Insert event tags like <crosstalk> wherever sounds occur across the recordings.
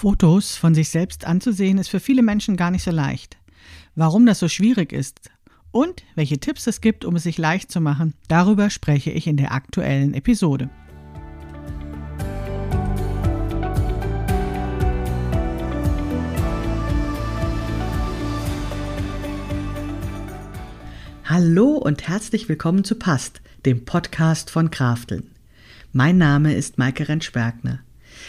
Fotos von sich selbst anzusehen ist für viele Menschen gar nicht so leicht. Warum das so schwierig ist und welche Tipps es gibt, um es sich leicht zu machen, darüber spreche ich in der aktuellen Episode. Hallo und herzlich willkommen zu Past, dem Podcast von Krafteln. Mein Name ist Maike Rentschbergner.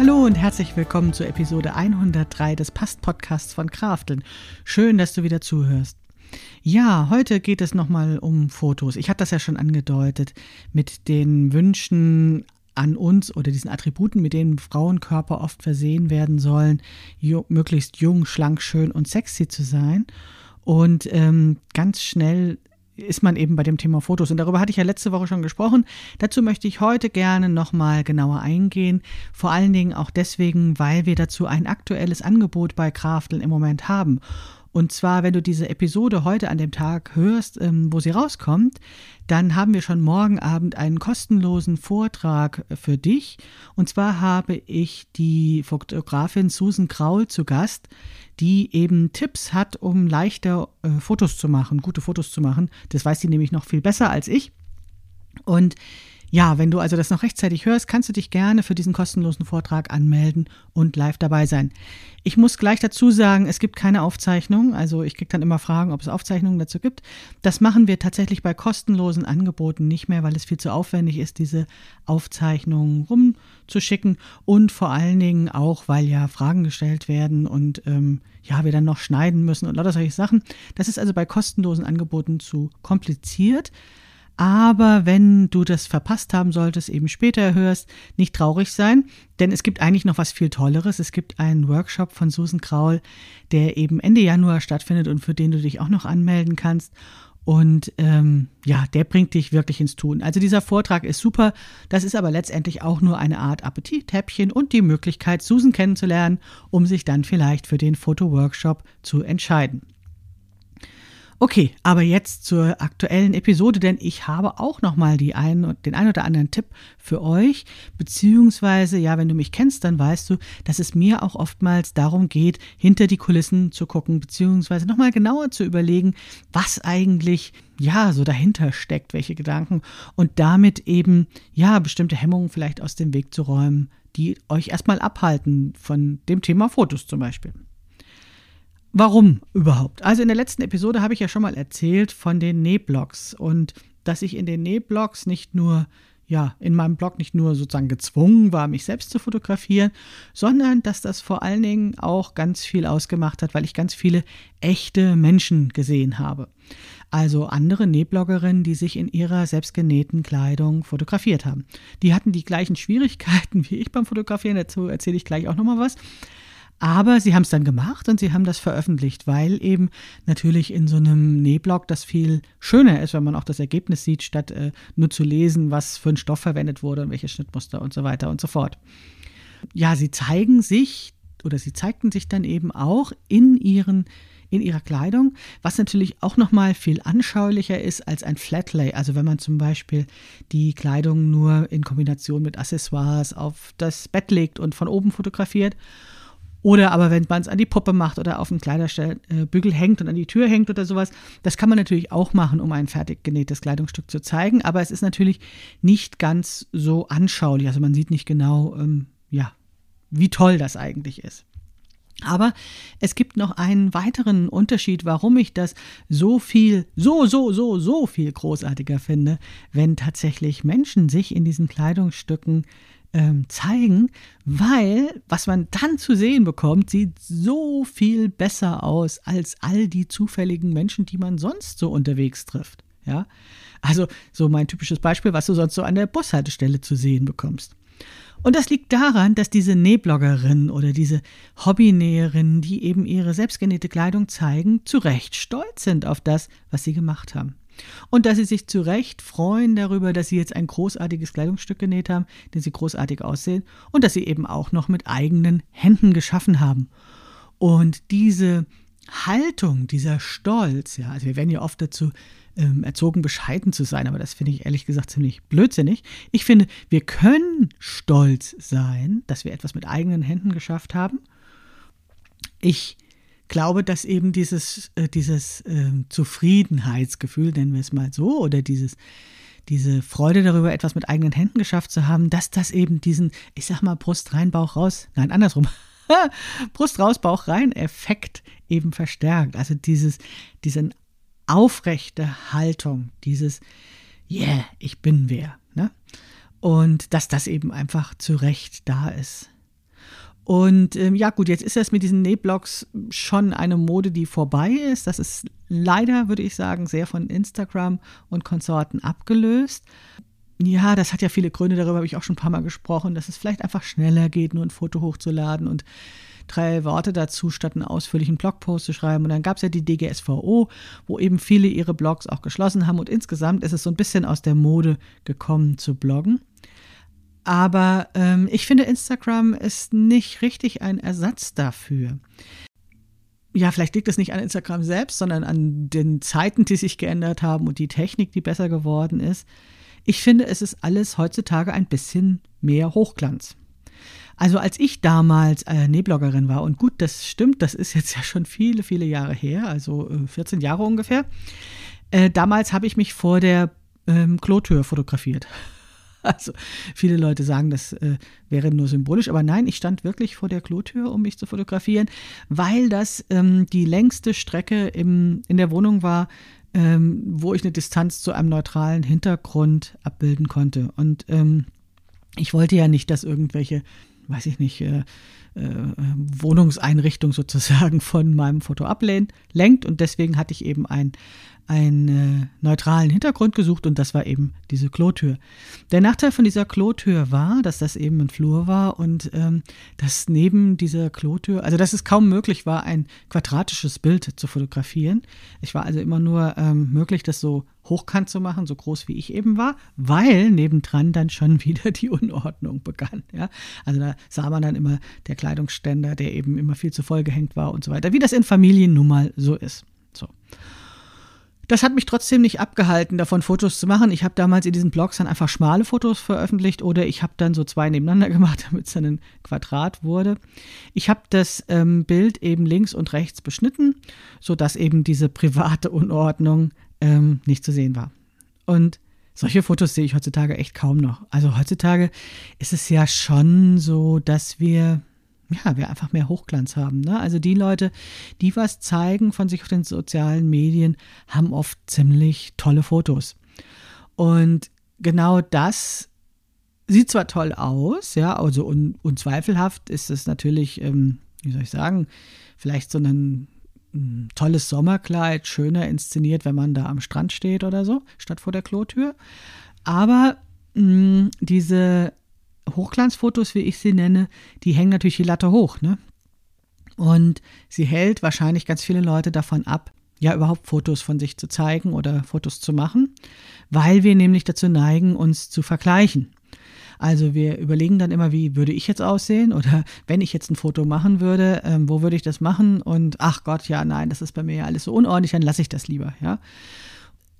Hallo und herzlich willkommen zur Episode 103 des Past-Podcasts von Krafteln. Schön, dass du wieder zuhörst. Ja, heute geht es nochmal um Fotos. Ich hatte das ja schon angedeutet mit den Wünschen an uns oder diesen Attributen, mit denen Frauenkörper oft versehen werden sollen, möglichst jung, schlank, schön und sexy zu sein. Und ähm, ganz schnell ist man eben bei dem Thema Fotos. Und darüber hatte ich ja letzte Woche schon gesprochen. Dazu möchte ich heute gerne nochmal genauer eingehen. Vor allen Dingen auch deswegen, weil wir dazu ein aktuelles Angebot bei Krafteln im Moment haben. Und zwar, wenn du diese Episode heute an dem Tag hörst, ähm, wo sie rauskommt, dann haben wir schon morgen Abend einen kostenlosen Vortrag für dich. Und zwar habe ich die Fotografin Susan Kraul zu Gast, die eben Tipps hat, um leichter äh, Fotos zu machen, gute Fotos zu machen. Das weiß sie nämlich noch viel besser als ich. Und ja, wenn du also das noch rechtzeitig hörst, kannst du dich gerne für diesen kostenlosen Vortrag anmelden und live dabei sein. Ich muss gleich dazu sagen, es gibt keine Aufzeichnung. Also ich kriege dann immer Fragen, ob es Aufzeichnungen dazu gibt. Das machen wir tatsächlich bei kostenlosen Angeboten nicht mehr, weil es viel zu aufwendig ist, diese Aufzeichnungen rumzuschicken. Und vor allen Dingen auch, weil ja Fragen gestellt werden und ähm, ja, wir dann noch schneiden müssen und lauter solche Sachen. Das ist also bei kostenlosen Angeboten zu kompliziert. Aber wenn du das verpasst haben solltest, eben später hörst, nicht traurig sein, denn es gibt eigentlich noch was viel Tolleres. Es gibt einen Workshop von Susan Kraul, der eben Ende Januar stattfindet und für den du dich auch noch anmelden kannst. Und ähm, ja, der bringt dich wirklich ins Tun. Also dieser Vortrag ist super. Das ist aber letztendlich auch nur eine Art Appetittäppchen und die Möglichkeit, Susan kennenzulernen, um sich dann vielleicht für den Fotoworkshop zu entscheiden. Okay, aber jetzt zur aktuellen Episode, denn ich habe auch noch mal die ein, den ein oder anderen Tipp für euch, beziehungsweise ja, wenn du mich kennst, dann weißt du, dass es mir auch oftmals darum geht, hinter die Kulissen zu gucken, beziehungsweise noch mal genauer zu überlegen, was eigentlich ja so dahinter steckt, welche Gedanken und damit eben ja bestimmte Hemmungen vielleicht aus dem Weg zu räumen, die euch erstmal abhalten von dem Thema Fotos zum Beispiel. Warum überhaupt? Also in der letzten Episode habe ich ja schon mal erzählt von den Nähblocks und dass ich in den Nähblocks nicht nur ja, in meinem Blog nicht nur sozusagen gezwungen war, mich selbst zu fotografieren, sondern dass das vor allen Dingen auch ganz viel ausgemacht hat, weil ich ganz viele echte Menschen gesehen habe. Also andere Nähbloggerinnen, die sich in ihrer selbstgenähten Kleidung fotografiert haben. Die hatten die gleichen Schwierigkeiten <laughs> wie ich beim Fotografieren, dazu erzähle ich gleich auch nochmal was. Aber sie haben es dann gemacht und sie haben das veröffentlicht, weil eben natürlich in so einem Nähblog das viel schöner ist, wenn man auch das Ergebnis sieht, statt äh, nur zu lesen, was für ein Stoff verwendet wurde und welche Schnittmuster und so weiter und so fort. Ja, sie zeigen sich oder sie zeigten sich dann eben auch in ihren in ihrer Kleidung, was natürlich auch nochmal viel anschaulicher ist als ein Flatlay. Also wenn man zum Beispiel die Kleidung nur in Kombination mit Accessoires auf das Bett legt und von oben fotografiert oder aber wenn man es an die Puppe macht oder auf den Kleiderbügel hängt und an die Tür hängt oder sowas. Das kann man natürlich auch machen, um ein fertig genähtes Kleidungsstück zu zeigen. Aber es ist natürlich nicht ganz so anschaulich. Also man sieht nicht genau, ähm, ja, wie toll das eigentlich ist. Aber es gibt noch einen weiteren Unterschied, warum ich das so viel, so, so, so, so viel großartiger finde, wenn tatsächlich Menschen sich in diesen Kleidungsstücken ähm, zeigen, weil was man dann zu sehen bekommt, sieht so viel besser aus als all die zufälligen Menschen, die man sonst so unterwegs trifft. Ja, also so mein typisches Beispiel, was du sonst so an der Bushaltestelle zu sehen bekommst. Und das liegt daran, dass diese Nähbloggerin oder diese Hobbynäherinnen, die eben ihre selbstgenähte Kleidung zeigen, zu Recht stolz sind auf das, was sie gemacht haben. Und dass sie sich zu Recht freuen darüber, dass sie jetzt ein großartiges Kleidungsstück genäht haben, dass sie großartig aussehen und dass sie eben auch noch mit eigenen Händen geschaffen haben. Und diese Haltung, dieser Stolz, ja, also wir werden ja oft dazu ähm, erzogen, bescheiden zu sein, aber das finde ich ehrlich gesagt ziemlich blödsinnig. Ich finde, wir können stolz sein, dass wir etwas mit eigenen Händen geschafft haben. Ich glaube, dass eben dieses, äh, dieses äh, Zufriedenheitsgefühl, nennen wir es mal so, oder dieses, diese Freude darüber, etwas mit eigenen Händen geschafft zu haben, dass das eben diesen, ich sag mal, Brust rein, Bauch raus, nein, andersrum, <laughs> Brust raus, Bauch rein Effekt eben verstärkt. Also dieses, diesen aufrechte Haltung, dieses Yeah, ich bin wer. Ne? Und dass das eben einfach zu Recht da ist. Und ähm, ja, gut, jetzt ist das mit diesen Nähblocks schon eine Mode, die vorbei ist. Das ist leider, würde ich sagen, sehr von Instagram und Konsorten abgelöst. Ja, das hat ja viele Gründe, darüber habe ich auch schon ein paar Mal gesprochen, dass es vielleicht einfach schneller geht, nur ein Foto hochzuladen und drei Worte dazu, statt einen ausführlichen Blogpost zu schreiben. Und dann gab es ja die DGSVO, wo eben viele ihre Blogs auch geschlossen haben. Und insgesamt ist es so ein bisschen aus der Mode gekommen zu bloggen. Aber ähm, ich finde, Instagram ist nicht richtig ein Ersatz dafür. Ja, vielleicht liegt es nicht an Instagram selbst, sondern an den Zeiten, die sich geändert haben und die Technik, die besser geworden ist. Ich finde, es ist alles heutzutage ein bisschen mehr Hochglanz. Also als ich damals äh, Nähbloggerin war, und gut, das stimmt, das ist jetzt <laughs> ja schon viele, viele Jahre her, also äh, 14 Jahre ungefähr, äh, damals habe ich mich vor der ähm, Klotür fotografiert. <laughs> Also viele Leute sagen, das äh, wäre nur symbolisch, aber nein, ich stand wirklich vor der Klotür, um mich zu fotografieren, weil das ähm, die längste Strecke im, in der Wohnung war, ähm, wo ich eine Distanz zu einem neutralen Hintergrund abbilden konnte. Und ähm, ich wollte ja nicht, dass irgendwelche weiß ich nicht, äh, äh, Wohnungseinrichtung sozusagen <laughs> von meinem Foto ablenkt. Und deswegen hatte ich eben ein, einen äh, neutralen Hintergrund gesucht und das war eben diese Klotür. Der Nachteil von dieser Klotür war, dass das eben ein Flur war und ähm, dass neben dieser Klotür, also dass es kaum möglich war, ein quadratisches Bild zu fotografieren. Ich war also immer nur ähm, möglich, das so hochkant zu machen, so groß wie ich eben war, weil nebendran dann schon <laughs> wieder die Unordnung begann. Ja? Also da sah man dann immer der Kleidungsständer, der eben immer viel zu voll gehängt war und so weiter, wie das in Familien nun mal so ist. So. Das hat mich trotzdem nicht abgehalten, davon Fotos zu machen. Ich habe damals in diesen Blogs dann einfach schmale Fotos veröffentlicht oder ich habe dann so zwei nebeneinander <laughs> gemacht, damit es dann ein Quadrat wurde. Ich habe das ähm, Bild eben links und rechts beschnitten, sodass eben diese private Unordnung ähm, nicht zu sehen war. Und solche Fotos sehe ich heutzutage echt kaum noch. Also heutzutage ist es ja schon so, dass wir ja, wir einfach mehr Hochglanz haben. Ne? Also die Leute, die was zeigen von sich auf den sozialen Medien, haben oft ziemlich tolle Fotos. Und genau das sieht zwar toll aus, ja, also un, unzweifelhaft ist es natürlich, ähm, wie soll ich sagen, vielleicht so ein, ein tolles Sommerkleid, schöner inszeniert, wenn man da am Strand steht oder so, statt vor der Klotür. Aber mh, diese Hochglanzfotos, wie ich sie nenne, die hängen natürlich die Latte hoch, ne? Und sie hält wahrscheinlich ganz viele Leute davon ab, ja überhaupt Fotos von sich zu zeigen oder Fotos zu machen, weil wir nämlich dazu neigen, uns zu vergleichen. Also wir überlegen dann immer, wie würde ich jetzt aussehen oder <laughs> wenn ich jetzt ein Foto machen würde, ähm, wo würde ich das machen? Und ach Gott, ja, nein, das ist bei mir ja alles so unordentlich, dann lasse ich das lieber, ja.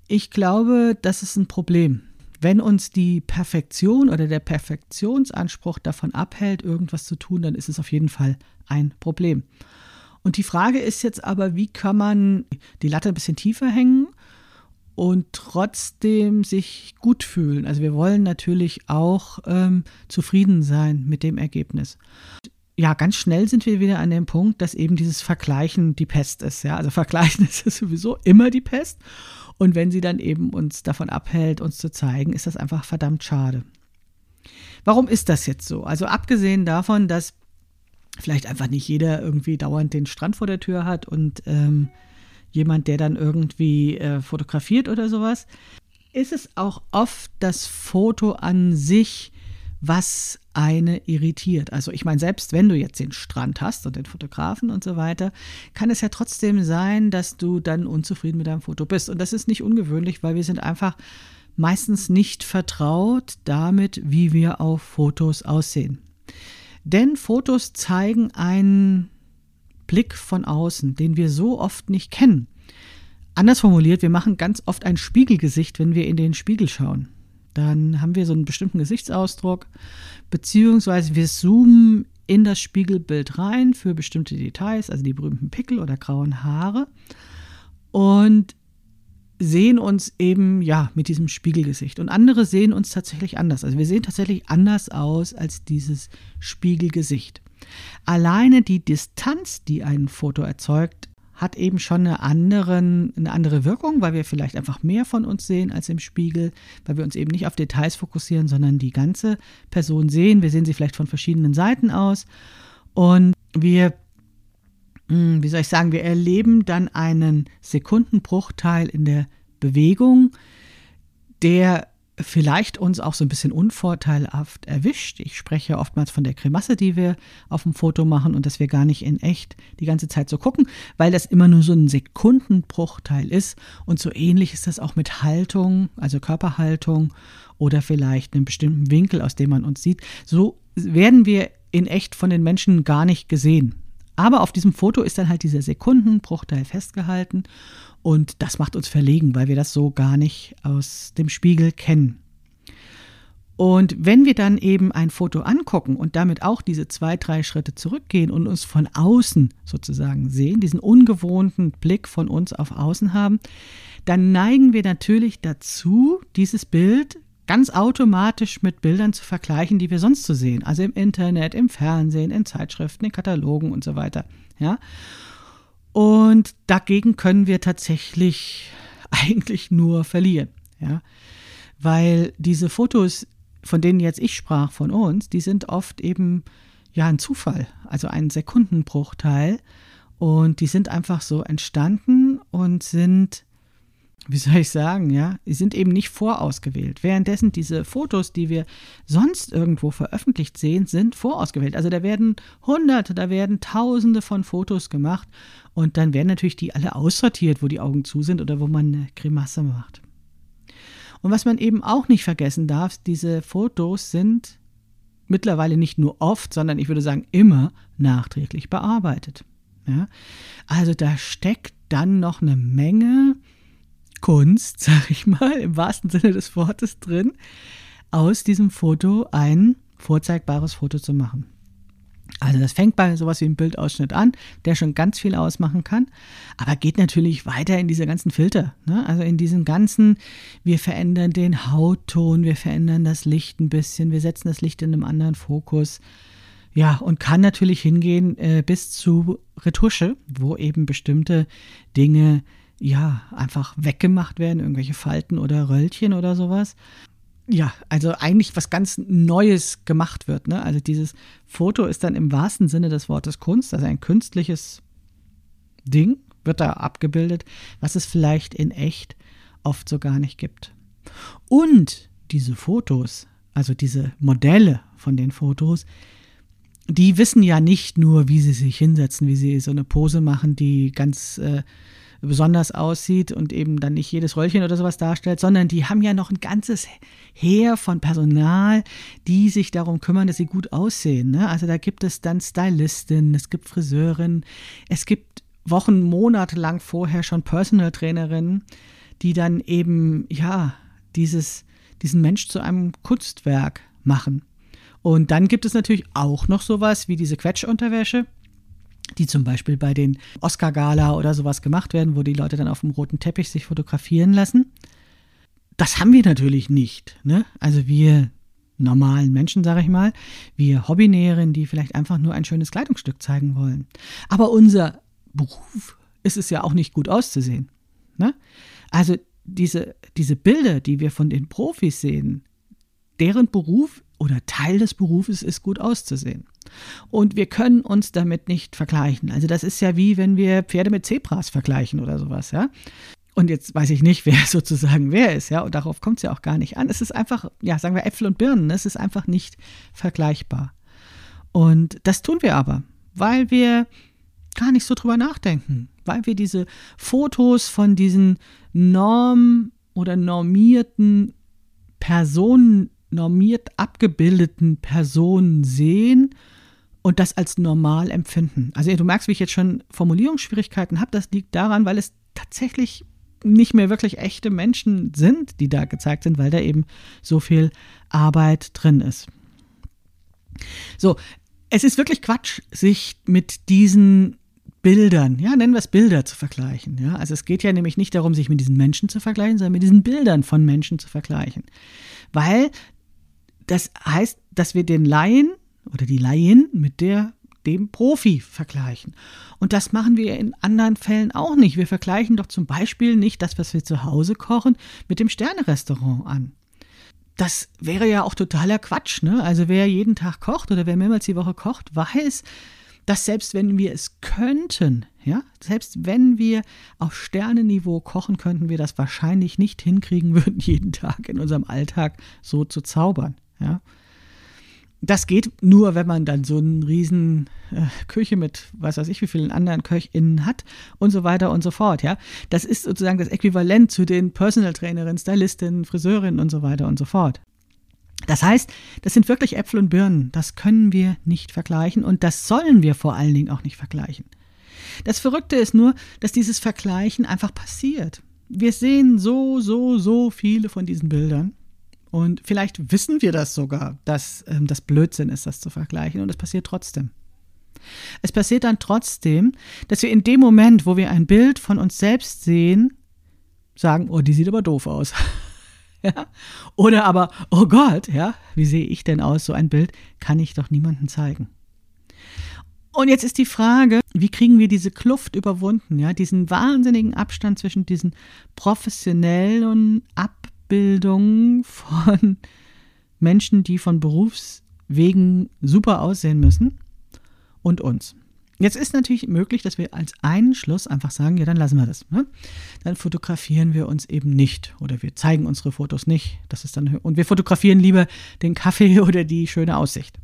Ich glaube, das ist ein Problem. Wenn uns die Perfektion oder der Perfektionsanspruch davon abhält, irgendwas zu tun, dann ist es auf jeden Fall ein Problem. Und die Frage ist jetzt aber, wie kann man die Latte ein bisschen tiefer hängen und trotzdem sich gut fühlen? Also wir wollen natürlich auch ähm, zufrieden sein mit dem Ergebnis ja, ganz schnell sind wir wieder an dem Punkt, dass eben dieses Vergleichen die Pest ist. Ja, also Vergleichen <laughs> ist sowieso immer die Pest. Und wenn sie dann eben uns davon abhält, uns zu zeigen, ist das einfach verdammt schade. Warum ist das jetzt so? Also abgesehen davon, dass vielleicht einfach nicht jeder irgendwie dauernd den Strand vor der Tür hat und ähm, jemand, der dann irgendwie äh, fotografiert oder sowas, ist es auch oft das Foto an sich, was eine irritiert. Also ich meine, selbst wenn du jetzt den Strand hast und den Fotografen und so weiter, kann es ja trotzdem sein, dass du dann unzufrieden mit deinem Foto bist. Und das ist nicht ungewöhnlich, weil wir sind einfach meistens nicht vertraut damit, wie wir auf Fotos aussehen. Denn Fotos zeigen einen Blick von außen, den wir so oft nicht kennen. Anders formuliert, wir machen ganz oft ein Spiegelgesicht, wenn wir in den Spiegel schauen. Dann haben wir so einen bestimmten Gesichtsausdruck, beziehungsweise wir zoomen in das Spiegelbild rein für bestimmte Details, also die berühmten Pickel oder grauen Haare und sehen uns eben ja mit diesem Spiegelgesicht und andere sehen uns tatsächlich anders. Also wir sehen tatsächlich anders aus als dieses Spiegelgesicht. Alleine die Distanz, die ein Foto erzeugt, hat eben schon eine, anderen, eine andere Wirkung, weil wir vielleicht einfach mehr von uns sehen als im Spiegel, weil wir uns eben nicht auf Details fokussieren, sondern die ganze Person sehen. Wir sehen sie vielleicht von verschiedenen Seiten aus und wir, hm, wie soll ich sagen, wir erleben dann einen Sekundenbruchteil in der Bewegung, der vielleicht uns auch so ein bisschen unvorteilhaft erwischt. Ich spreche oftmals von der Kremasse, die wir auf dem Foto machen und dass wir gar nicht in echt die ganze Zeit so gucken, weil das immer nur so ein Sekundenbruchteil ist. Und so ähnlich ist das auch mit Haltung, also Körperhaltung oder vielleicht einem bestimmten Winkel, aus dem man uns sieht. So werden wir in echt von den Menschen gar nicht gesehen. Aber auf diesem Foto ist dann halt dieser Sekundenbruchteil festgehalten und das macht uns verlegen, weil wir das so gar nicht aus dem Spiegel kennen. Und wenn wir dann eben ein Foto angucken und damit auch diese zwei, drei Schritte zurückgehen und uns von außen sozusagen sehen, diesen ungewohnten Blick von uns auf außen haben, dann neigen wir natürlich dazu, dieses Bild ganz automatisch mit Bildern zu vergleichen, die wir sonst so sehen. Also im Internet, im Fernsehen, in Zeitschriften, in Katalogen und so weiter. Ja. Und dagegen können wir tatsächlich <laughs> eigentlich nur verlieren, ja. Weil diese Fotos, von denen jetzt ich sprach, von uns, die sind oft eben ja ein Zufall, also ein Sekundenbruchteil. Und die sind einfach so entstanden und sind wie soll ich sagen, ja, die sind eben nicht vorausgewählt. Währenddessen diese Fotos, die wir sonst irgendwo veröffentlicht sehen, sind vorausgewählt. Also da werden hunderte, da werden tausende von Fotos gemacht und dann werden natürlich die alle aussortiert, wo die Augen zu sind oder wo man eine Grimasse macht. Und was man eben auch nicht vergessen darf, diese Fotos sind mittlerweile nicht nur oft, sondern ich würde sagen immer nachträglich bearbeitet. Ja? Also da steckt dann noch eine Menge Kunst, <laughs> sag ich mal, im wahrsten Sinne des Wortes drin, aus diesem Foto ein vorzeigbares Foto zu machen. Also das fängt bei sowas wie einem Bildausschnitt an, der schon ganz viel ausmachen kann, aber geht natürlich weiter in diese ganzen Filter. Ne? Also in diesen ganzen, wir verändern den Hautton, wir verändern das Licht ein bisschen, wir setzen das Licht in einem anderen Fokus. Ja, und kann natürlich hingehen äh, bis zu Retusche, wo eben bestimmte Dinge ja, einfach weggemacht werden, irgendwelche Falten oder Röllchen oder sowas. Ja, also eigentlich was ganz Neues gemacht wird. Ne? Also dieses Foto ist dann im wahrsten Sinne des Wortes Kunst, also ein künstliches Ding wird da abgebildet, was es vielleicht in echt oft so gar nicht gibt. Und diese Fotos, also diese Modelle von den Fotos, die wissen ja nicht nur, wie sie sich hinsetzen, wie sie so eine Pose machen, die ganz äh, besonders aussieht und eben dann nicht jedes Röllchen oder sowas darstellt, sondern die haben ja noch ein ganzes Heer von Personal, die sich darum kümmern, dass sie gut aussehen. Ne? Also da gibt es dann Stylistinnen, es gibt Friseurinnen, es gibt Wochen, Monate lang vorher schon Personal Trainerinnen, die dann eben, ja, dieses, diesen Mensch zu einem Kunstwerk machen. Und dann gibt es natürlich auch noch sowas wie diese Quetschunterwäsche, die zum Beispiel bei den Oscar-Gala oder sowas gemacht werden, wo die Leute dann auf dem roten Teppich sich fotografieren lassen. Das haben wir natürlich nicht. Ne? Also wir normalen Menschen, sage ich mal, wir Hobbynäherinnen, die vielleicht einfach nur ein schönes Kleidungsstück zeigen wollen. Aber unser Beruf ist es ja auch nicht gut auszusehen. Ne? Also diese, diese Bilder, die wir von den Profis sehen, deren Beruf oder Teil des Berufes ist, gut auszusehen. Und wir können uns damit nicht vergleichen. Also das ist ja wie wenn wir Pferde mit Zebras vergleichen oder sowas, ja. Und jetzt weiß ich nicht, <laughs> wer sozusagen wer ist, ja, und darauf kommt es ja auch gar nicht an. Es ist einfach, ja, sagen wir Äpfel und Birnen, es ist einfach nicht vergleichbar. Und das tun wir aber, weil wir gar nicht so drüber nachdenken, weil wir diese Fotos von diesen norm- oder normierten Personen, normiert abgebildeten Personen sehen und das als normal empfinden. Also du merkst, wie ich jetzt schon Formulierungsschwierigkeiten habe. Das liegt daran, weil es tatsächlich nicht mehr wirklich echte Menschen sind, die da gezeigt sind, weil da eben so viel Arbeit drin ist. So, es ist wirklich Quatsch, sich mit diesen Bildern, ja, nennen wir es Bilder zu vergleichen. Ja? Also es geht ja nämlich nicht darum, sich mit diesen Menschen zu vergleichen, sondern mit diesen Bildern von Menschen zu vergleichen. Weil das heißt, dass wir den Laien oder die Laien mit der dem Profi vergleichen. Und das machen wir in anderen Fällen auch nicht. Wir vergleichen doch zum Beispiel nicht das, was wir zu Hause kochen, mit dem Sternerestaurant an. Das wäre ja auch totaler Quatsch. Ne? Also wer jeden Tag kocht oder wer mehrmals die Woche kocht, weiß, dass selbst wenn wir es könnten, ja, selbst wenn wir auf Sternenniveau kochen, könnten wir das wahrscheinlich nicht hinkriegen würden, <laughs> jeden Tag in unserem Alltag so zu zaubern. Ja. Das geht nur, wenn man dann so eine riesen äh, Küche mit, was weiß ich, wie vielen anderen KöchInnen hat und so weiter und so fort, ja. Das ist sozusagen das Äquivalent zu den Personal Trainerinnen, Stylistinnen, Friseurinnen und so weiter und so fort. Das heißt, das sind wirklich Äpfel und Birnen. Das können wir nicht vergleichen und das sollen wir vor allen Dingen auch nicht vergleichen. Das Verrückte ist nur, dass dieses Vergleichen einfach passiert. Wir sehen so, so, so viele von diesen Bildern und vielleicht wissen wir das sogar, dass ähm, das Blödsinn ist, das zu vergleichen. Und es passiert trotzdem. Es passiert dann trotzdem, dass wir in dem Moment, wo wir ein Bild von uns selbst sehen, sagen, oh, die sieht aber doof aus. <laughs> ja? Oder aber, oh Gott, ja, wie sehe ich denn aus? So ein Bild kann ich doch niemandem zeigen. Und jetzt ist die Frage, wie kriegen wir diese Kluft überwunden, ja, diesen wahnsinnigen Abstand zwischen diesen professionellen Ab Ausbildung von <laughs> Menschen, die von Berufswegen super aussehen müssen und uns. Jetzt ist natürlich möglich, dass wir als einen Schluss einfach sagen, ja, dann lassen wir das. Ne? Dann fotografieren wir uns eben nicht oder wir zeigen unsere Fotos nicht. Das ist dann und wir fotografieren lieber den Kaffee <laughs> oder die schöne Aussicht.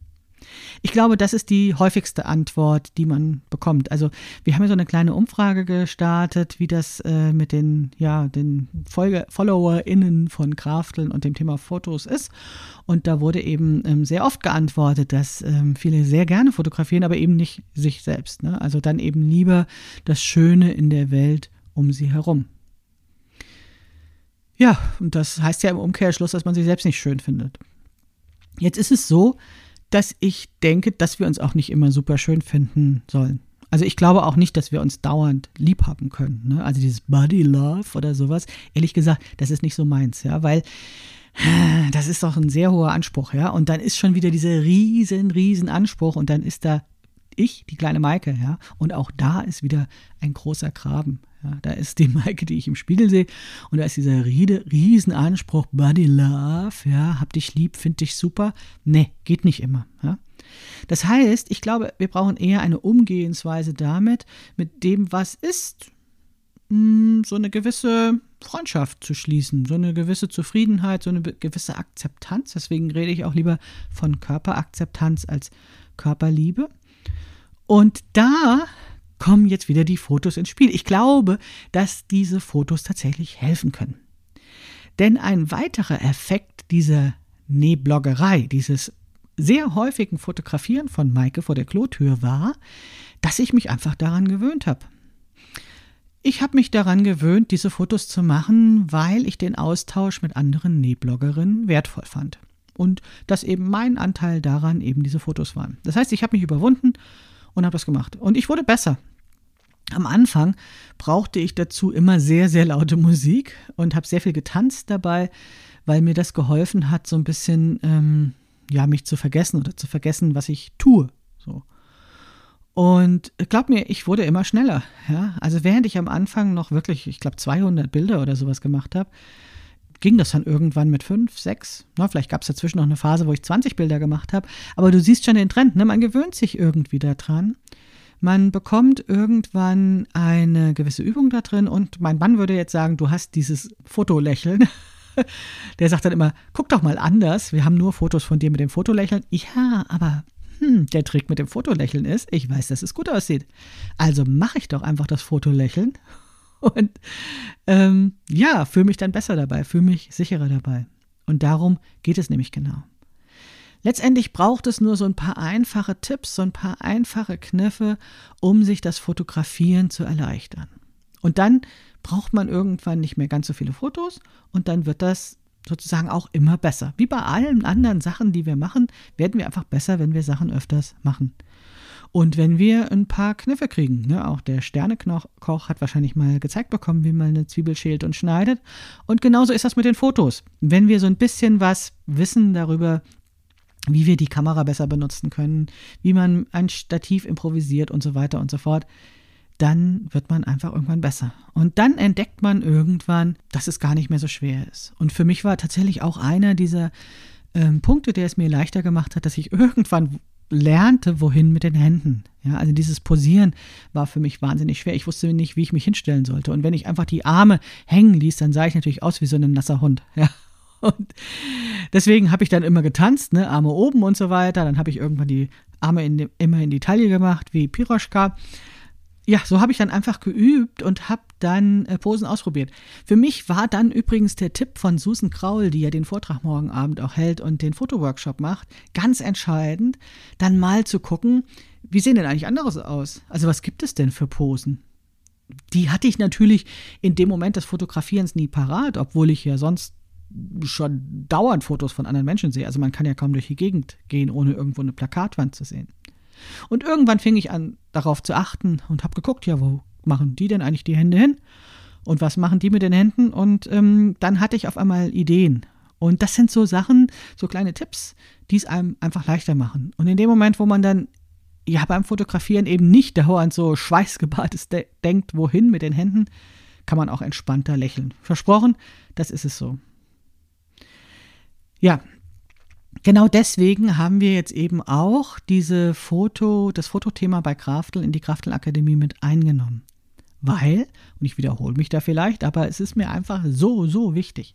Ich glaube, das ist die häufigste Antwort, die man bekommt. Also wir haben ja so eine kleine Umfrage gestartet, wie das äh, mit den, ja, den Folge FollowerInnen von Krafteln und dem Thema Fotos ist. Und da wurde eben ähm, sehr oft geantwortet, dass ähm, viele sehr gerne fotografieren, aber eben nicht sich selbst. Ne? Also dann eben lieber das Schöne in der Welt um sie herum. Ja, und das heißt ja im Umkehrschluss, dass man sich selbst nicht schön findet. Jetzt ist es so, dass ich denke, dass wir uns auch nicht immer super schön finden sollen. Also ich glaube auch nicht, dass wir uns dauernd lieb haben können. Ne? Also dieses Body Love oder sowas. Ehrlich gesagt, das ist nicht so meins, ja, weil das ist doch ein sehr hoher Anspruch, ja. Und dann ist schon wieder dieser riesen, riesen Anspruch und dann ist da ich, die kleine Maike, ja. Und auch da ist wieder ein großer Graben. Ja. Da ist die <laughs> Maike, die ich im Spiegel sehe, und da ist dieser riesen Anspruch, Body Love, ja, hab dich lieb, find dich super. Nee, geht nicht immer, ja. Das heißt, ich glaube, wir brauchen eher eine Umgehensweise damit, mit dem, was ist, hm, so eine gewisse Freundschaft zu schließen, so eine gewisse Zufriedenheit, so eine gewisse Akzeptanz. Deswegen rede ich auch lieber von Körperakzeptanz als Körperliebe. Und da kommen jetzt wieder die Fotos ins Spiel. Ich glaube, dass diese Fotos tatsächlich helfen können. Denn ein weiterer Effekt dieser Nähbloggerei, dieses sehr häufigen Fotografieren von Maike vor der Klotür war, dass ich mich einfach daran gewöhnt habe. Ich habe mich daran gewöhnt, diese Fotos zu machen, weil ich den Austausch mit anderen Nähbloggerinnen wertvoll fand. Und dass eben mein Anteil daran eben diese Fotos waren. Das heißt, ich habe mich überwunden und habe das gemacht. Und ich wurde besser. Am Anfang brauchte ich dazu immer sehr, sehr laute Musik und habe sehr viel getanzt dabei, weil mir das geholfen hat, so ein bisschen, ähm, ja, mich zu vergessen oder zu vergessen, was ich tue. So. Und glaub mir, ich wurde immer schneller. Ja? Also während ich am Anfang noch wirklich, ich glaube, 200 Bilder oder sowas gemacht habe, ging das dann irgendwann mit fünf, sechs. Na, vielleicht gab es dazwischen noch eine Phase, wo ich 20 Bilder gemacht habe. Aber du siehst schon den Trend. Ne? Man gewöhnt sich irgendwie daran. Man bekommt irgendwann eine gewisse Übung da drin und mein Mann würde jetzt sagen, du hast dieses Fotolächeln. <laughs> Der sagt dann immer, guck doch mal anders, wir haben nur Fotos von dir mit dem Fotolächeln. Ja, aber hm, der Trick mit dem Fotolächeln ist, ich weiß, dass es gut aussieht. Also mache ich doch einfach das Fotolächeln <laughs> und ähm, ja, fühle mich dann besser dabei, fühle mich sicherer dabei. Und darum geht es nämlich genau. Letztendlich braucht es nur so ein paar einfache Tipps, so ein paar einfache Kniffe, um sich das Fotografieren zu erleichtern. Und dann braucht man irgendwann nicht mehr ganz so viele Fotos und dann wird das sozusagen auch immer besser. Wie bei allen anderen Sachen, die wir machen, werden wir einfach besser, wenn wir Sachen öfters machen. Und wenn wir ein paar Kniffe kriegen, ne, auch der Sternekoch hat wahrscheinlich mal gezeigt bekommen, wie man eine Zwiebel schält und schneidet. Und genauso ist das mit den Fotos. Wenn wir so ein bisschen was wissen darüber, wie wir die Kamera besser benutzen können, wie man ein Stativ improvisiert und so weiter und so fort, dann wird man einfach irgendwann besser. Und dann entdeckt man irgendwann, dass es gar nicht mehr so schwer ist. Und für mich war tatsächlich auch einer dieser ähm, Punkte, der es mir leichter gemacht hat, dass ich <laughs> irgendwann lernte, wohin mit den Händen. Ja, also dieses Posieren war für mich wahnsinnig schwer. Ich wusste nicht, wie ich mich hinstellen sollte. Und wenn ich einfach die Arme hängen ließ, dann sah ich natürlich aus wie so ein nasser Hund. <laughs> Ja. Und deswegen habe ich dann immer getanzt, ne, Arme oben und so weiter. Dann habe ich irgendwann die Arme in die, immer in die Taille gemacht, wie Piroschka ja, so habe ich dann einfach geübt und habe dann äh, Posen ausprobiert. Für mich war dann übrigens der Tipp von Susan Kraul, die ja den Vortrag morgen Abend auch hält und den Fotoworkshop macht, ganz entscheidend, dann mal zu gucken, wie sehen denn eigentlich anderes aus? Also was gibt es denn für Posen? Die hatte ich natürlich in dem Moment des Fotografierens nie parat, obwohl ich ja sonst schon dauernd Fotos von anderen Menschen sehe. Also man kann ja kaum durch die Gegend gehen, ohne irgendwo eine Plakatwand zu sehen. Und irgendwann fing ich an, darauf zu achten und habe geguckt, ja, wo machen die denn eigentlich die Hände hin? Und was machen die mit den Händen? Und ähm, dann hatte ich auf einmal Ideen. Und das sind so Sachen, so kleine Tipps, die es einem einfach leichter machen. Und in dem Moment, wo man dann ja beim Fotografieren eben nicht dauernd so schweißgebadet de denkt, wohin mit den Händen, kann man auch entspannter lächeln. Versprochen, das ist es so. Ja, Genau deswegen haben wir jetzt eben auch diese Foto, das Fotothema bei Kraftel in die Kraftel Akademie mit eingenommen. Weil, und ich wiederhole mich da vielleicht, aber es ist mir einfach so, so wichtig.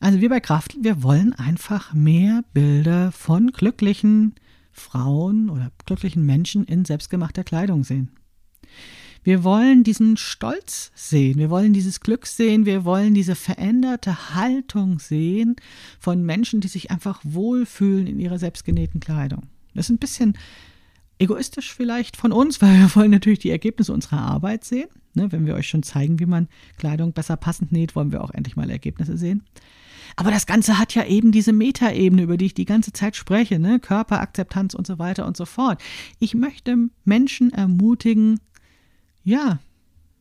Also wir bei Kraftel, wir wollen einfach mehr Bilder von glücklichen Frauen oder glücklichen Menschen in selbstgemachter Kleidung sehen. Wir wollen diesen Stolz sehen, wir wollen dieses Glück sehen, wir wollen diese veränderte Haltung sehen von Menschen, die sich einfach wohlfühlen in ihrer selbstgenähten Kleidung. Das ist ein bisschen egoistisch vielleicht von uns, <laughs> weil wir wollen natürlich die Ergebnisse unserer Arbeit sehen. Ne, wenn wir euch schon zeigen, wie man Kleidung besser passend näht, wollen wir auch endlich mal Ergebnisse sehen. Aber das Ganze hat ja eben diese Metaebene, über die ich die ganze Zeit spreche, ne? Körperakzeptanz und so weiter und so fort. Ich möchte Menschen ermutigen, ja,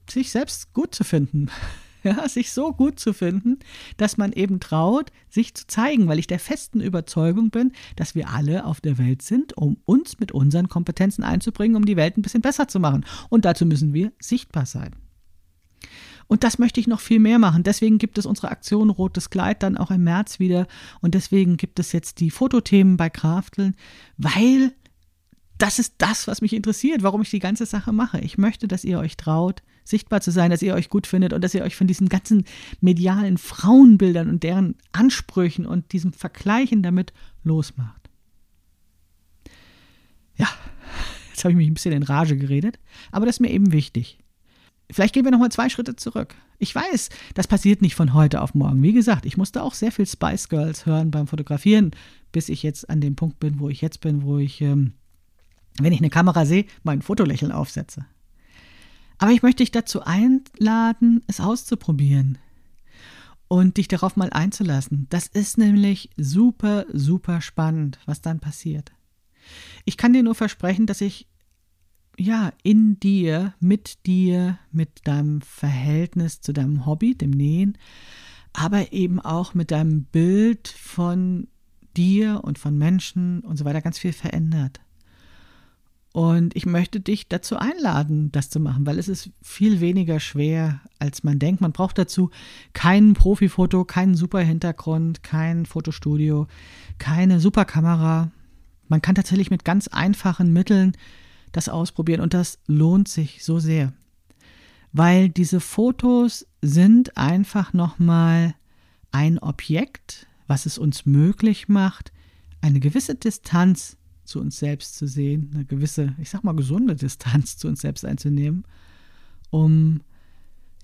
sich selbst gut zu finden. <laughs> Ja, sich so gut zu finden, dass man eben traut, sich zu zeigen, weil ich der festen Überzeugung bin, dass wir alle auf der Welt sind, um uns mit unseren Kompetenzen einzubringen, um die Welt ein bisschen besser zu machen. Und dazu müssen wir sichtbar sein. Und das möchte ich noch viel mehr machen. Deswegen gibt es unsere Aktion Rotes Kleid dann auch im März wieder. Und deswegen gibt es jetzt die Fotothemen bei Krafteln, weil das ist das, was mich interessiert, warum ich die ganze Sache mache. Ich möchte, dass ihr euch traut, sichtbar zu sein, dass ihr euch gut findet und dass ihr euch von diesen ganzen medialen Frauenbildern und deren Ansprüchen und diesem Vergleichen damit losmacht. Ja, <laughs> jetzt habe ich mich ein bisschen in Rage geredet, aber das ist mir eben wichtig. Vielleicht gehen wir nochmal zwei Schritte zurück. Ich weiß, das passiert nicht von heute auf morgen. Wie gesagt, ich musste auch sehr viel Spice Girls hören beim Fotografieren, bis ich jetzt an dem Punkt bin, wo ich jetzt bin, wo ich ähm, wenn ich eine Kamera sehe, mein Fotolächeln aufsetze. Aber ich möchte dich dazu einladen, es auszuprobieren und dich darauf mal einzulassen. Das ist nämlich super, super spannend, was dann passiert. Ich kann dir nur versprechen, dass ich ja in dir, mit dir, mit deinem Verhältnis zu deinem Hobby, dem Nähen, aber eben auch mit deinem Bild von dir und von Menschen und so weiter ganz viel verändert. Und ich möchte dich dazu einladen, das zu machen, weil es ist viel weniger schwer, als man denkt. Man braucht dazu kein Profifoto, keinen super Hintergrund, kein Fotostudio, keine super Kamera. Man kann tatsächlich mit ganz einfachen Mitteln das ausprobieren und das lohnt sich so sehr. Weil diese Fotos sind einfach nochmal ein Objekt, was es uns möglich macht, eine gewisse Distanz zu uns selbst zu sehen, eine gewisse, ich sag mal, gesunde Distanz zu uns selbst einzunehmen, um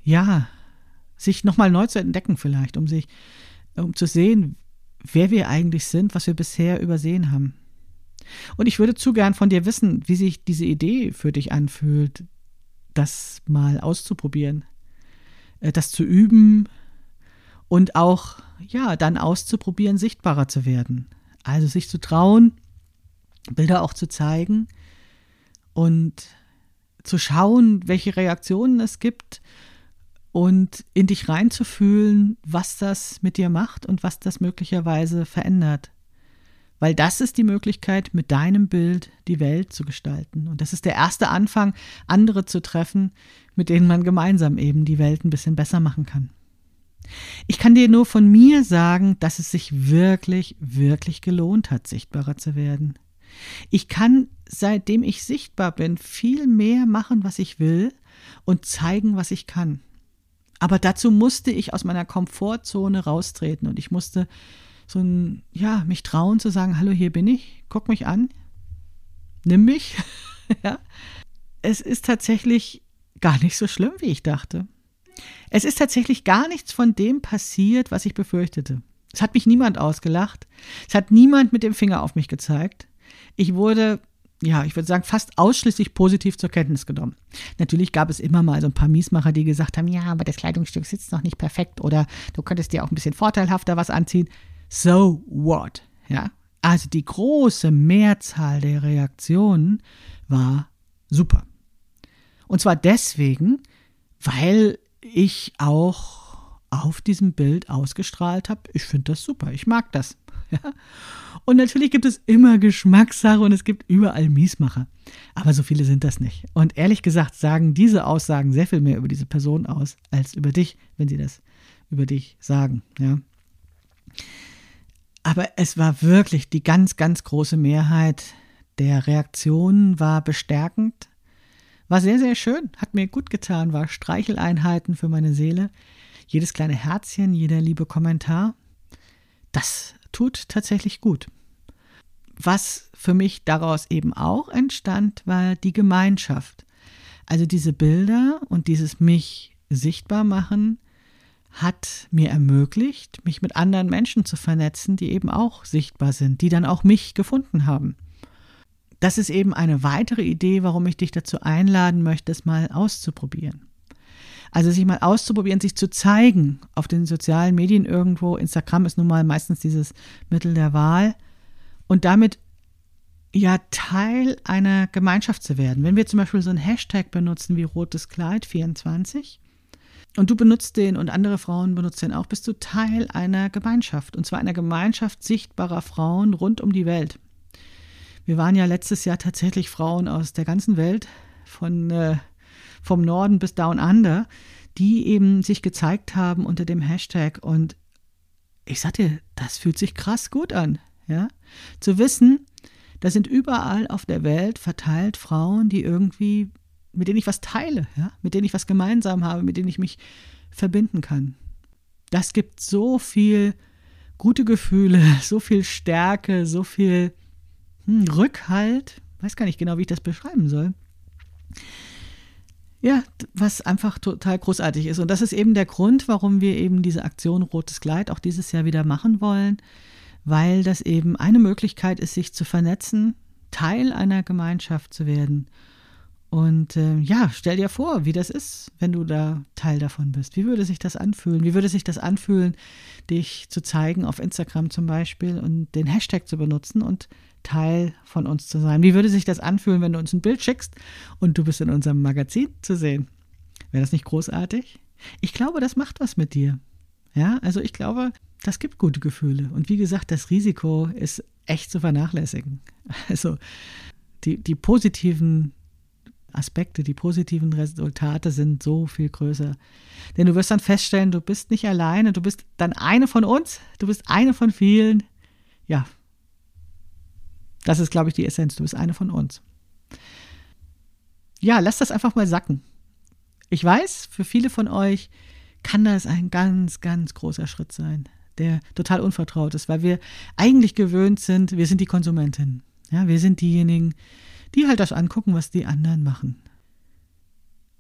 ja, sich nochmal neu zu entdecken vielleicht, um sich, um zu sehen, wer wir eigentlich sind, was wir bisher übersehen haben. Und ich würde zu gern von dir wissen, wie sich diese Idee für dich anfühlt, das mal auszuprobieren, äh, das zu üben und auch, ja, dann auszuprobieren, sichtbarer zu werden. Also sich zu trauen, Bilder auch zu zeigen und zu schauen, welche Reaktionen es gibt und in dich reinzufühlen, was das mit dir macht und was das möglicherweise verändert. Weil das ist die Möglichkeit, mit deinem Bild die Welt zu gestalten. Und das ist der erste Anfang, andere zu treffen, mit denen man gemeinsam eben die Welt ein bisschen besser machen kann. Ich kann dir nur von mir sagen, dass es sich wirklich, wirklich gelohnt hat, sichtbarer zu werden. Ich kann, seitdem ich sichtbar bin, viel mehr machen, was ich will und zeigen, was ich kann. Aber dazu musste ich aus meiner Komfortzone raustreten und ich musste so ein, ja, mich trauen zu sagen, hallo, hier bin ich, guck mich an, nimm mich. <laughs> ja. Es ist tatsächlich gar nicht so schlimm, wie ich dachte. Es ist tatsächlich gar nichts von dem passiert, was ich befürchtete. Es hat mich niemand ausgelacht. Es hat niemand mit dem Finger auf mich gezeigt. Ich wurde ja, ich würde sagen, fast ausschließlich positiv zur Kenntnis genommen. Natürlich gab es immer mal so ein paar Miesmacher, die gesagt haben, ja, aber das Kleidungsstück sitzt noch nicht perfekt oder du könntest dir auch ein bisschen vorteilhafter was anziehen. So what? Ja, also die große Mehrzahl der Reaktionen war super. Und zwar deswegen, weil ich auch auf diesem Bild ausgestrahlt habe, ich finde das super, ich mag das. <laughs> Ja? Und natürlich gibt es immer Geschmackssache und es gibt überall Miesmacher. Aber so viele sind das nicht. Und ehrlich gesagt sagen diese Aussagen sehr viel mehr über diese Person aus, als über dich, wenn sie das über dich sagen. Ja? Aber es war wirklich die ganz, ganz große Mehrheit der Reaktionen war bestärkend, war sehr, sehr schön, hat mir gut getan, war Streicheleinheiten für meine Seele. Jedes kleine Herzchen, jeder liebe Kommentar. Das tut tatsächlich gut. Was für mich daraus eben auch entstand, war die Gemeinschaft. Also diese Bilder und dieses mich sichtbar machen hat mir ermöglicht, mich mit anderen Menschen zu vernetzen, die eben auch sichtbar sind, die dann auch mich gefunden haben. Das ist eben eine weitere Idee, warum ich dich dazu einladen möchte, es mal auszuprobieren. Also sich mal auszuprobieren, sich zu zeigen auf den sozialen Medien irgendwo. Instagram ist nun mal meistens dieses Mittel der Wahl. Und damit ja Teil einer Gemeinschaft zu werden. Wenn wir zum Beispiel so einen Hashtag benutzen wie rotes Kleid 24 und du benutzt den und andere Frauen benutzen den auch, bist du Teil einer Gemeinschaft. Und zwar einer Gemeinschaft sichtbarer Frauen rund um die Welt. Wir waren ja letztes Jahr tatsächlich Frauen aus der ganzen Welt, von äh, vom Norden bis Down Under, die eben sich gezeigt haben unter dem Hashtag. Und ich sagte, das fühlt sich krass gut an. Ja? Zu wissen, da sind überall auf der Welt verteilt Frauen, die irgendwie, mit denen ich was teile, ja? mit denen ich was gemeinsam habe, mit denen ich mich verbinden kann. Das gibt so viel gute Gefühle, <laughs> so viel Stärke, so viel hm, Rückhalt. Weiß gar nicht genau, wie ich das beschreiben soll. Ja, was einfach total großartig ist. Und das ist eben der Grund, warum wir eben diese Aktion Rotes Kleid auch dieses Jahr wieder machen wollen, weil das eben eine Möglichkeit ist, sich zu vernetzen, Teil einer Gemeinschaft zu werden. Und äh, ja, stell dir vor, wie das ist, wenn du da Teil davon bist. Wie würde sich das anfühlen? Wie würde sich das anfühlen, dich zu zeigen auf Instagram zum Beispiel und den Hashtag zu benutzen und Teil von uns zu sein. Wie würde sich das anfühlen, wenn du uns ein Bild schickst und du bist in unserem Magazin zu sehen? Wäre das nicht großartig? Ich glaube, das macht was mit dir. Ja, also ich glaube, das gibt gute Gefühle. Und wie gesagt, das Risiko ist echt zu vernachlässigen. <laughs> Also die, die positiven Aspekte, die positiven Resultate sind so viel größer. Denn du wirst dann feststellen, du bist nicht alleine, du bist dann eine von uns, du bist eine von vielen. Ja, das ist, glaube ich, die Essenz. Du bist eine von uns. ja, lasst das einfach mal sacken. Ich weiß, für viele von euch kann das ein ganz, ganz großer Schritt sein, der total unvertraut ist, weil wir eigentlich gewöhnt sind, wir sind die Konsumentin. Ja, wir sind diejenigen, die halt das angucken, was die anderen machen.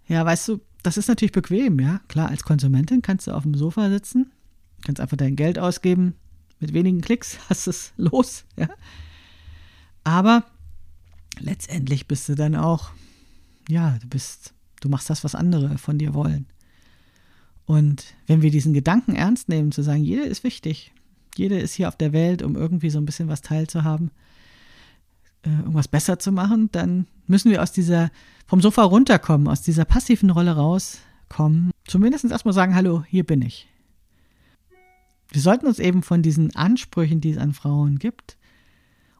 Ja, weißt du, das ist natürlich bequem, ja. Klar, als Konsumentin kannst du auf dem Sofa sitzen, kannst einfach dein Geld ausgeben, mit wenigen Klicks <laughs> hast du es los, ja. Aber letztendlich bist du dann auch, ja, du bist, du machst das, was andere von dir wollen. Und wenn wir diesen Gedanken ernst nehmen, zu sagen, jeder ist wichtig, jeder ist hier auf der Welt, um irgendwie so ein bisschen was teilzuhaben, äh, irgendwas besser zu machen, dann müssen wir aus dieser, vom Sofa runterkommen, aus dieser passiven Rolle rauskommen. Zumindest erstmal sagen, hallo, hier bin ich. Wir sollten uns eben von diesen Ansprüchen, die es an Frauen gibt,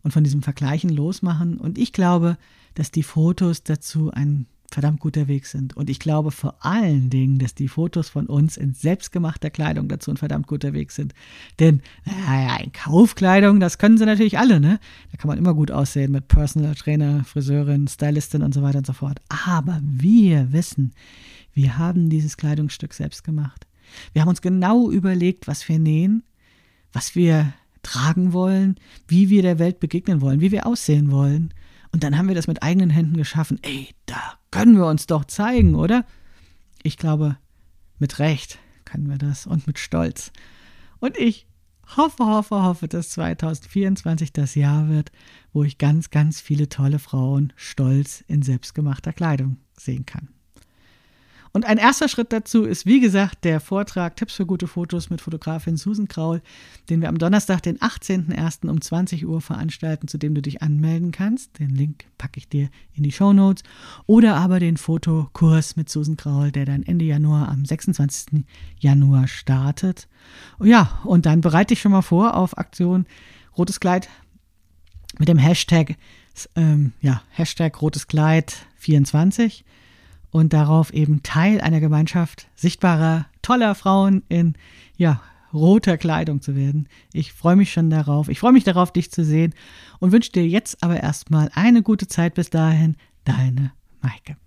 und von diesem Vergleichen losmachen. Und ich glaube, dass die Fotos dazu ein verdammt guter Weg sind. Und ich glaube vor allen Dingen, dass die Fotos von uns in selbstgemachter Kleidung dazu ein verdammt guter Weg sind. Denn, naja, in Kaufkleidung, das können sie natürlich alle, ne? Da kann man immer gut aussehen mit Personal Trainer, Friseurin, Stylistin und so weiter und so fort. Aber wir wissen, wir haben dieses Kleidungsstück selbst gemacht. Wir haben uns genau überlegt, was wir nähen, was wir tragen wollen, wie wir der Welt begegnen wollen, wie wir aussehen wollen. Und dann haben wir das mit eigenen Händen geschaffen. Ey, da können wir uns doch zeigen, oder? Ich glaube, mit Recht können wir das und mit Stolz. Und ich hoffe, hoffe, hoffe, dass 2024 das Jahr wird, wo ich ganz, ganz viele tolle Frauen stolz in selbstgemachter Kleidung sehen kann. Und ein erster Schritt dazu ist, wie gesagt, der Vortrag Tipps für gute Fotos mit Fotografin Susan Kraul, den wir am Donnerstag, den 18.01. um 20 Uhr veranstalten, zu dem du dich anmelden kannst. Den Link packe ich dir in die Show Notes. Oder aber den Fotokurs mit Susan Kraul, der dann Ende Januar am 26. Januar startet. Ja, und dann bereite ich schon mal vor auf Aktion Rotes Kleid mit dem Hashtag, ähm, ja, Hashtag Rotes Kleid 24 und darauf eben Teil einer Gemeinschaft sichtbarer, toller Frauen in, ja, roter Kleidung zu werden. Ich freue mich schon darauf. Ich freue mich darauf, dich zu sehen und wünsche dir jetzt aber erstmal eine gute Zeit bis dahin. Deine Maike.